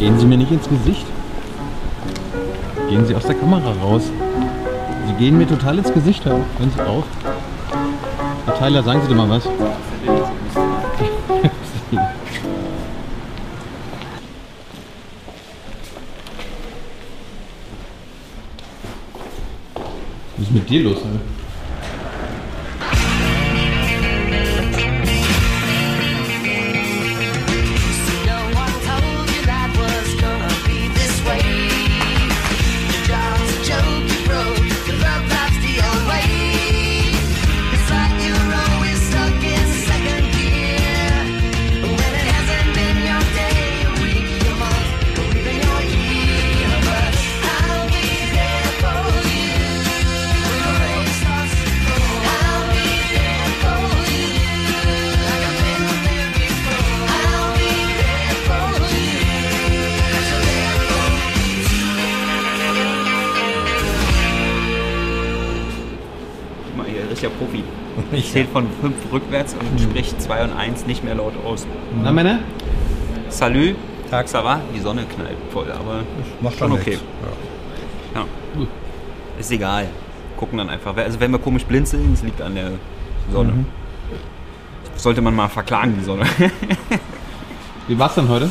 Gehen Sie mir nicht ins Gesicht. Gehen Sie aus der Kamera raus. Sie gehen mir total ins Gesicht. Hören Sie auf. Herr Tyler, sagen Sie doch mal was. Was ist mit dir los? Alter? Ja Profi. Ich zähle von 5 rückwärts und sprich 2 und 1 nicht mehr laut aus. Na, Männer? Salü. Tag. Ça va? Die Sonne knallt voll, aber Macht schon okay. nichts. Ja. Ja. Ist egal. Gucken dann einfach. Also wenn wir komisch blinzeln, es liegt an der Sonne. Mhm. Sollte man mal verklagen, die Sonne. Wie war's denn heute?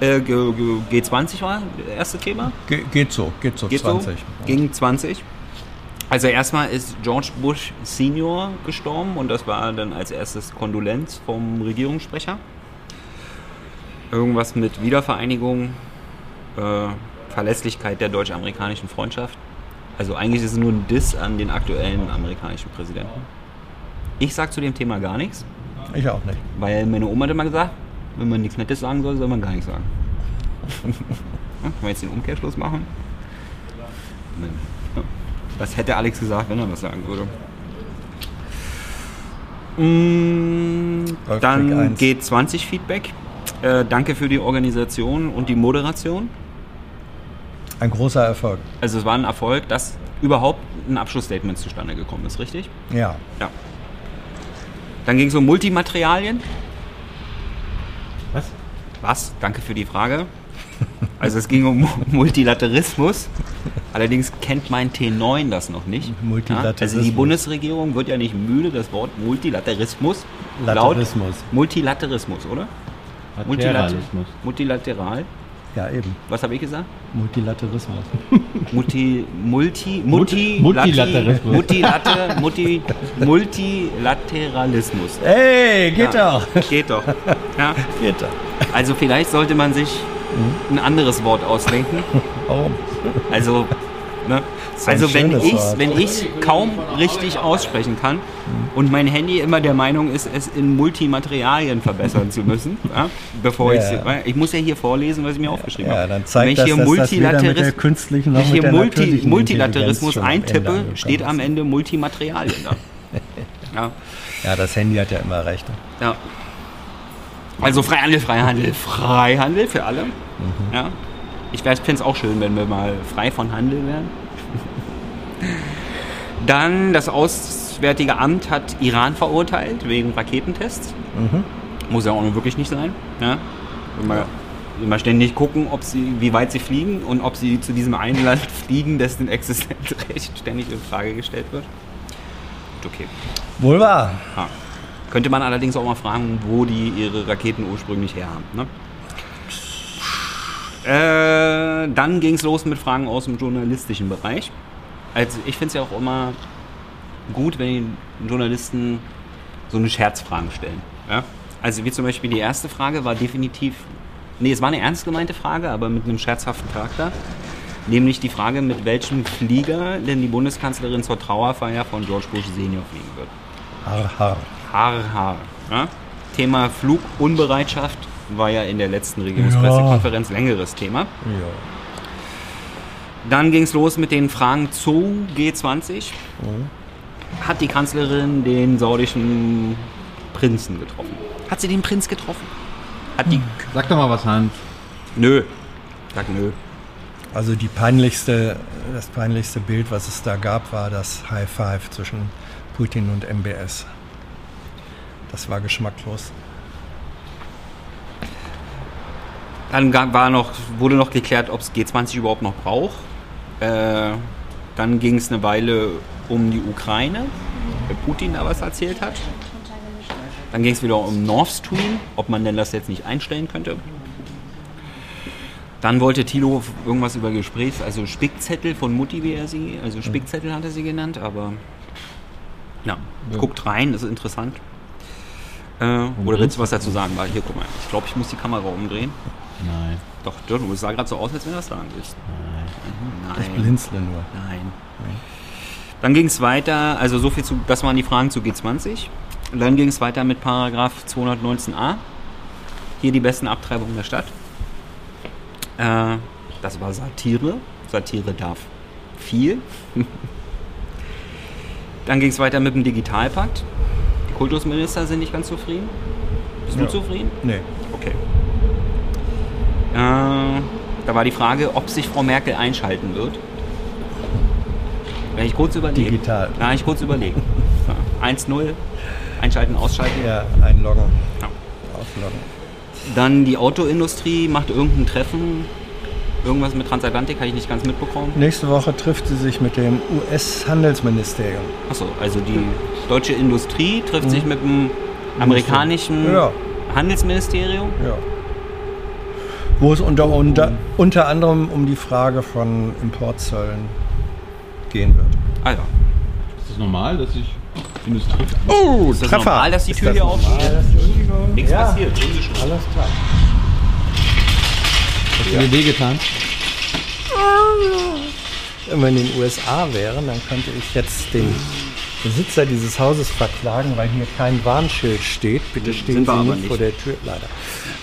äh, G- G- G20 war das erste Thema. Ge geht so, geht so, Geht 20. so? Ging 20. Also erstmal ist George Bush Senior gestorben und das war dann als erstes Kondolenz vom Regierungssprecher. Irgendwas mit Wiedervereinigung, äh, Verlässlichkeit der deutsch-amerikanischen Freundschaft. Also eigentlich ist es nur ein Diss an den aktuellen amerikanischen Präsidenten. Ich sag zu dem Thema gar nichts, Ich auch nicht. weil meine Oma hat immer gesagt, wenn man nichts Nettes sagen soll, soll man gar nichts sagen. können wir jetzt den Umkehrschluss machen? Ja. Was hätte Alex gesagt, wenn er das sagen würde? Mm, Dann 1. G20 Feedback. Äh, danke für die Organisation und die Moderation. Ein großer Erfolg. Also es war ein Erfolg, dass überhaupt ein Abschlussstatement zustande gekommen ist, richtig? Ja. Ja. Dann ging es um Multimaterialien. Was? Was? Danke für die Frage. Also es ging um Multilaterismus. Allerdings kennt mein T9 das noch nicht. Multilaterismus. Ja, also die Bundesregierung wird ja nicht müde, das Wort Multilaterismus Laterismus. laut Multilaterismus, oder? Lateralismus. Multilateral. Ja, eben. Was habe ich gesagt? Multilaterismus. Multi, Multi, Multi, Multilaterismus. Multilate, Multi, Multilateralismus. Ey, geht Ja, doch. Geht doch. Ja. Geht doch. Also vielleicht sollte man sich ein anderes Wort ausdenken. Warum? Also, ne? also wenn ich wenn ich kaum richtig aussprechen kann und mein Handy immer der Meinung ist, es in Multimaterialien verbessern zu müssen, ja, bevor Ja. ich ich muss ja hier vorlesen, was ich mir aufgeschrieben Ja, habe. dann zeigt wenn ich das, hier das Multilateris- künstlichen wenn ich hier Multi Multilaterismus eintippe, steht am Ende Multimaterialien da. Ja. Ja, das Handy hat ja immer recht. Ja. Also Freihandel, Freihandel, Freihandel für alle. Ja. Ich fände es auch schön, wenn wir mal frei von Handel wären. Dann das Auswärtige Amt hat Iran verurteilt wegen Raketentests. Muss ja auch nur wirklich nicht sein. Ja. Immer, immer ständig gucken, ob sie, wie weit sie fliegen und ob sie zu diesem einen Land fliegen, dessen Existenzrecht ständig in Frage gestellt wird. Okay. Wohl wahr. Ja. Könnte man allerdings auch mal fragen, wo die ihre Raketen ursprünglich her haben. Ne? Äh, dann ging es los mit Fragen aus dem journalistischen Bereich. Also ich finde es ja auch immer gut, wenn die Journalisten so eine Scherzfragen stellen. Ja? Also wie zum Beispiel die erste Frage war definitiv, nee, es war eine ernst gemeinte Frage, aber mit einem scherzhaften Charakter. Nämlich die Frage, mit welchem Flieger denn die Bundeskanzlerin zur Trauerfeier von George Bush Senior fliegen wird. Har, har. Haar, Haar. Ja? Thema Flugunbereitschaft war ja in der letzten Regierungspressekonferenz längeres Thema. Ja. Dann ging es los mit den Fragen zu G20. Hat die Kanzlerin den saudischen Prinzen getroffen? Hat sie den Prinz getroffen? Hat die. Sag doch mal was, Hans. Nö. Sag nö. Also die peinlichste, das peinlichste Bild, was es da gab, war das High Five zwischen Putin und MBS. Das war geschmacklos. Dann war noch, wurde noch geklärt, ob es G20 überhaupt noch braucht. Äh, dann ging es eine Weile um die Ukraine, weil Putin da was erzählt hat. Dann ging es wieder um Nord Stream, ob man denn das jetzt nicht einstellen könnte. Dann wollte Thilo irgendwas über Gesprächs-, also Spickzettel von Mutti, wie er sie, also Spickzettel hat er sie genannt, aber ja, Ja. guckt rein, das ist interessant. Äh, oder willst du was dazu sagen? Weil hier, guck mal, ich glaube, ich muss die Kamera umdrehen. Nein. Doch, Dirk, du sah gerade so aus, als wenn das sagen willst. Ich Nein. blinzle nur. Nein. Dann ging es weiter, also so viel zu, das waren die Fragen zu G20. Und dann ging es weiter mit Paragraph 219a. Hier die besten Abtreibungen der Stadt. Äh, das war Satire. Satire darf viel. dann ging es weiter mit dem Digitalpakt. Kultusminister sind nicht ganz zufrieden. Bist Ja. du zufrieden? Nee. Okay. Äh, da war die Frage, ob sich Frau Merkel einschalten wird. Wenn ich kurz überlege. Digital. Ja, ich kurz überlegen. So, 1-0. Einschalten, ausschalten. Ja, einloggen. Ja. Dann die Autoindustrie macht irgendein Treffen. Irgendwas mit Transatlantik habe ich nicht ganz mitbekommen. Nächste Woche trifft sie sich mit dem US-Handelsministerium. Achso, also die deutsche Industrie trifft sich mit dem amerikanischen Ja. Handelsministerium. Ja. Wo es unter, unter, unter anderem um die Frage von Importzöllen gehen wird. Ah ja. Ist das normal, dass ich Industrie. Oh, Ist das normal, dass die Tür hier aufsteht? Nichts Ja. passiert. Alles klar. Hast du dir wehgetan? Wenn wir in den USA wären, dann könnte ich jetzt den Besitzer dieses Hauses verklagen, weil hier kein Warnschild steht. Bitte stehen Sie nicht nicht. vor der Tür. Leider.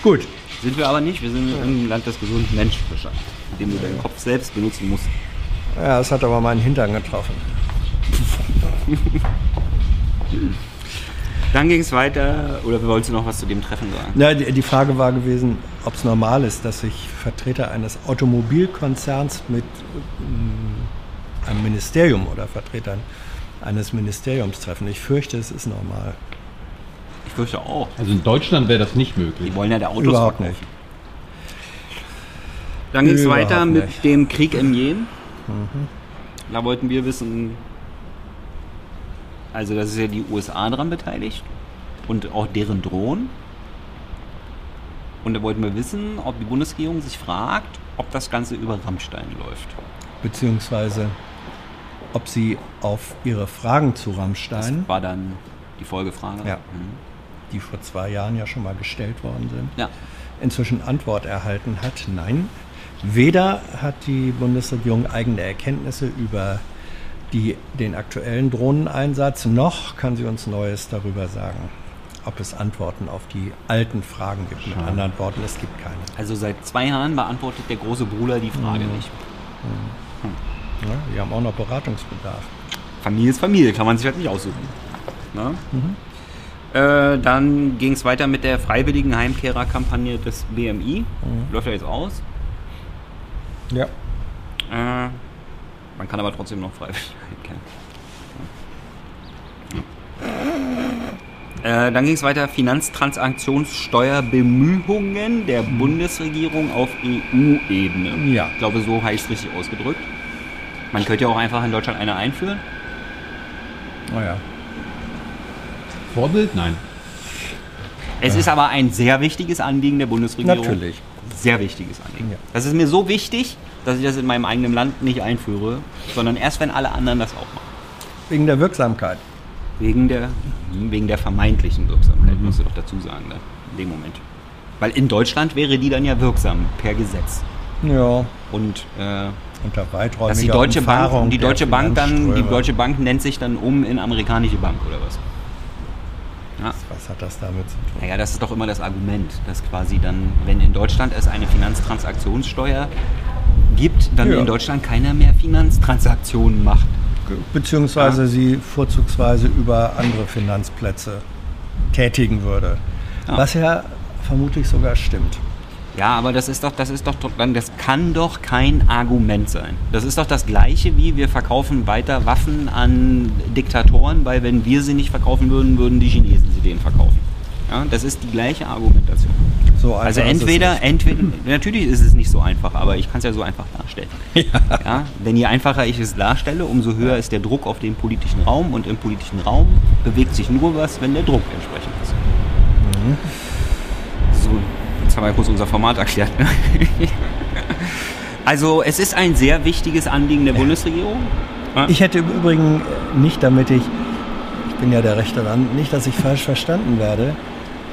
Gut. Sind wir aber nicht. Wir sind im Land des gesunden Menschenverstands, in dem du deinen Kopf selbst benutzen musst. Ja, es hat aber meinen Hintern getroffen. Dann ging es weiter, oder wolltest du noch was zu dem Treffen sagen? Na, die, die Frage war gewesen, ob es normal ist, dass sich Vertreter eines Automobilkonzerns mit mm, einem Ministerium oder Vertretern eines Ministeriums treffen. Ich fürchte, es ist normal. Ich fürchte auch. Also in Deutschland wäre das nicht möglich. Die wollen ja der Autos Überhaupt verkaufen. nicht. Dann ging es weiter mit nicht. dem Krieg im Jemen. Da wollten wir wissen, also da ist ja die USA dran beteiligt und auch deren Drohnen. Und da wollten wir wissen, ob die Bundesregierung sich fragt, ob das Ganze über Rammstein läuft. Beziehungsweise, ob sie auf ihre Fragen zu Das Rammstein, war dann die Folgefrage. Ja. Mhm. die vor zwei Jahren ja schon mal gestellt worden sind, ja. inzwischen Antwort erhalten hat. Nein, weder hat die Bundesregierung eigene Erkenntnisse über die, den aktuellen Drohneneinsatz, noch kann sie uns Neues darüber sagen, ob es Antworten auf die alten Fragen gibt. Mit anderen Worten, es gibt keine. Also seit zwei Jahren beantwortet der große Bruder die Frage Mhm. nicht. Ja, die haben auch noch Beratungsbedarf. Familie ist Familie, kann man sich halt nicht aussuchen. Ne? Äh, dann ging es weiter mit der freiwilligen Heimkehrerkampagne des BMI. Läuft ja jetzt aus. Ja. Äh, man kann aber trotzdem noch freiwillig. Ja. Äh, dann ging es weiter, Finanztransaktionssteuerbemühungen der Bundesregierung auf EU-Ebene. Ja. Ich glaube, so heißt es richtig ausgedrückt. Man könnte ja auch einfach in Deutschland eine einführen. Naja. Vorbild? Nein. Es ist aber ein sehr wichtiges Anliegen der Bundesregierung. Natürlich. Sehr wichtiges Anliegen. Ja. Das ist mir so wichtig, dass ich das in meinem eigenen Land nicht einführe, sondern erst, wenn alle anderen das auch machen. Wegen der Wirksamkeit. Wegen der, wegen der vermeintlichen Wirksamkeit, musst du doch dazu sagen, ne? in dem Moment. Weil in Deutschland wäre die dann ja wirksam, per Gesetz. Ja. Und äh, Unter weiträumiger dass die Deutsche Umfahrung Bank, die Deutsche Bank dann, die. Deutsche Bank nennt sich dann um in amerikanische Bank oder was? Ja. Was hat das damit zu tun? Naja, das ist doch immer das Argument, dass quasi dann, wenn in Deutschland es eine Finanztransaktionssteuer gibt, dann Ja. in Deutschland keiner mehr Finanztransaktionen macht. Beziehungsweise Ja. sie vorzugsweise über andere Finanzplätze tätigen würde. Ja. Was ja vermutlich sogar stimmt. Ja, aber das ist doch, das ist doch, dann, das kann doch kein Argument sein. Das ist doch das Gleiche wie wir verkaufen weiter Waffen an Diktatoren, weil wenn wir sie nicht verkaufen würden, würden die Chinesen sie denen verkaufen. Ja, das ist die gleiche Argumentation. So Also entweder, entweder, natürlich ist es nicht so einfach, aber ich kann es ja so einfach darstellen. Ja. Denn je einfacher ich es darstelle, umso höher ist der Druck auf den politischen Raum und im politischen Raum bewegt sich nur was, wenn der Druck entsprechend ist. Mhm. So, jetzt haben wir kurz unser Format erklärt. Ne? Also es ist ein sehr wichtiges Anliegen der Bundesregierung. Ja. Ich hätte im Übrigen nicht, damit ich, ich bin ja der rechte Rand, nicht, dass ich falsch verstanden werde.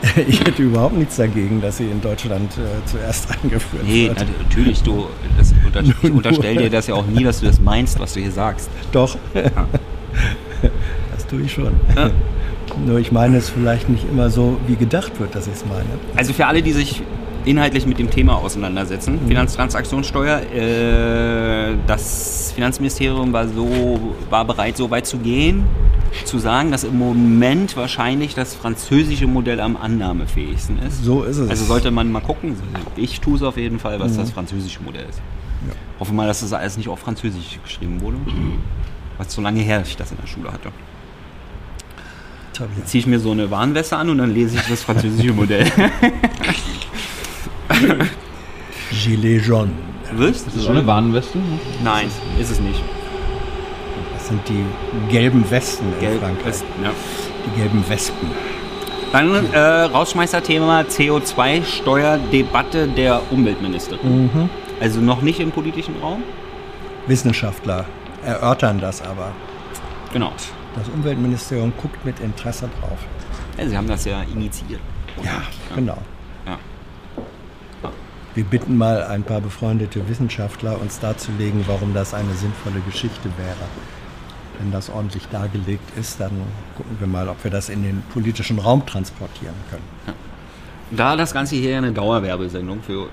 Ich hätte überhaupt nichts dagegen, dass sie in Deutschland äh, zuerst eingeführt Nee, wird. nat- natürlich, du, das unter, ich unterstelle dir das ja auch nie, dass du das meinst, was du hier sagst. Doch, das tue ich schon. Ja. Nur ich meine es vielleicht nicht immer so, wie gedacht wird, dass ich es meine. Also für alle, die sich inhaltlich mit dem Thema auseinandersetzen, Finanztransaktionssteuer, äh, das Finanzministerium war so war bereit, so weit zu gehen, zu sagen, dass im Moment wahrscheinlich das französische Modell am annahmefähigsten ist. So ist es. Also sollte man mal gucken. Ich tue es auf jeden Fall, was das französische Modell ist. Hoffe mal, dass das alles nicht auf Französisch geschrieben wurde. Was so lange her, dass ich das in der Schule hatte. Ja. Ziehe ich mir so eine Warnweste an und dann lese ich das französische Modell. Gilet jaune. Wirst? Das ist schon eine Warnweste. Nein, ist es nicht. Das sind die gelben Westen in Gelb Frankreich. ist, ja. Die gelben Wespen. Dann äh, Rausschmeißerthema CO2-Steuerdebatte der Umweltministerin. Mhm. Also noch nicht im politischen Raum. Wissenschaftler erörtern das aber. Genau. Das Umweltministerium guckt mit Interesse drauf. Ja, Sie haben das ja initiiert. Ja, genau. Ja. Wir bitten mal ein paar befreundete Wissenschaftler, uns darzulegen, warum das eine sinnvolle Geschichte wäre. Wenn das ordentlich dargelegt ist, dann gucken wir mal, ob wir das in den politischen Raum transportieren können. Da das Ganze hier eine Dauerwerbesendung für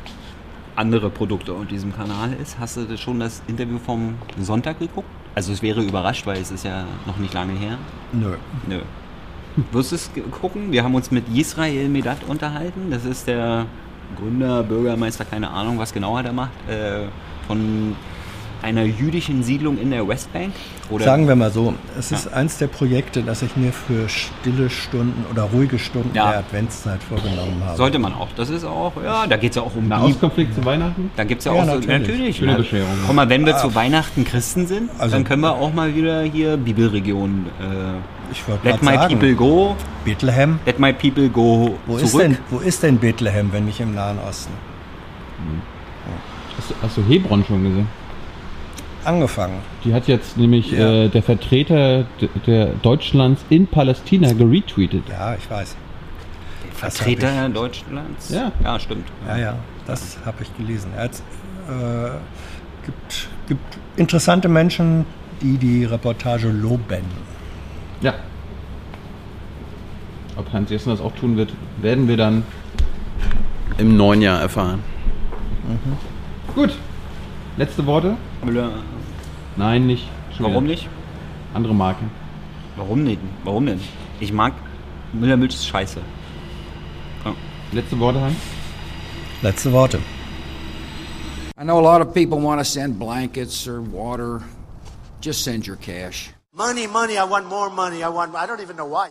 andere Produkte auf diesem Kanal ist, hast du schon das Interview vom Sonntag geguckt? Also es wäre überrascht, weil es ist ja noch nicht lange her. Nö. Nö. Wirst du es gucken? Wir haben uns mit Yisrael Medat unterhalten. Das ist der Gründer, Bürgermeister, keine Ahnung, was genau er da macht, äh, von einer jüdischen Siedlung in der Westbank. Oder Sagen wir mal so, es ist Ja. eins der Projekte, das ich mir für stille Stunden oder ruhige Stunden Ja. der Adventszeit vorgenommen habe. sollte man auch. Das ist auch, ja, da geht es ja auch um die Nahostkonflikt zu Weihnachten? Da gibt es ja, Ja, auch so, natürlich. natürlich. Schöne ne? Bescherung. Guck mal, wenn wir zu Weihnachten Christen sind, Also- dann können wir auch mal wieder hier Bibelregion äh, Ich wollte Let my sagen, people go, Bethlehem. let my people go Wo zurück. ist, denn, wo ist denn Bethlehem, wenn nicht im Nahen Osten? Hast, du- hast du Hebron schon gesehen? Angefangen. Die hat jetzt nämlich Ja. äh, der Vertreter der Deutschlands in Palästina geretweetet. Ja, ich weiß. Das Vertreter Deutschlands? Ja. Ja, stimmt. Ja, ja, das habe ich gelesen. Hat, äh, gibt, gibt interessante Menschen, die die Reportage loben. Ja. Ob Hans Jessen das auch tun wird, werden wir dann im neuen Jahr erfahren. Gut. Letzte Worte? Müller, Nein, nicht. Schon warum wieder. nicht? Andere Marke. Warum nicht? Warum denn? Ich mag Müller-Milch ist scheiße. Letzte Worte, Hans? Letzte Worte. I know a lot of people want to send blankets or water. Just send your cash. Money, money, I want more money. I want, I don't even know why.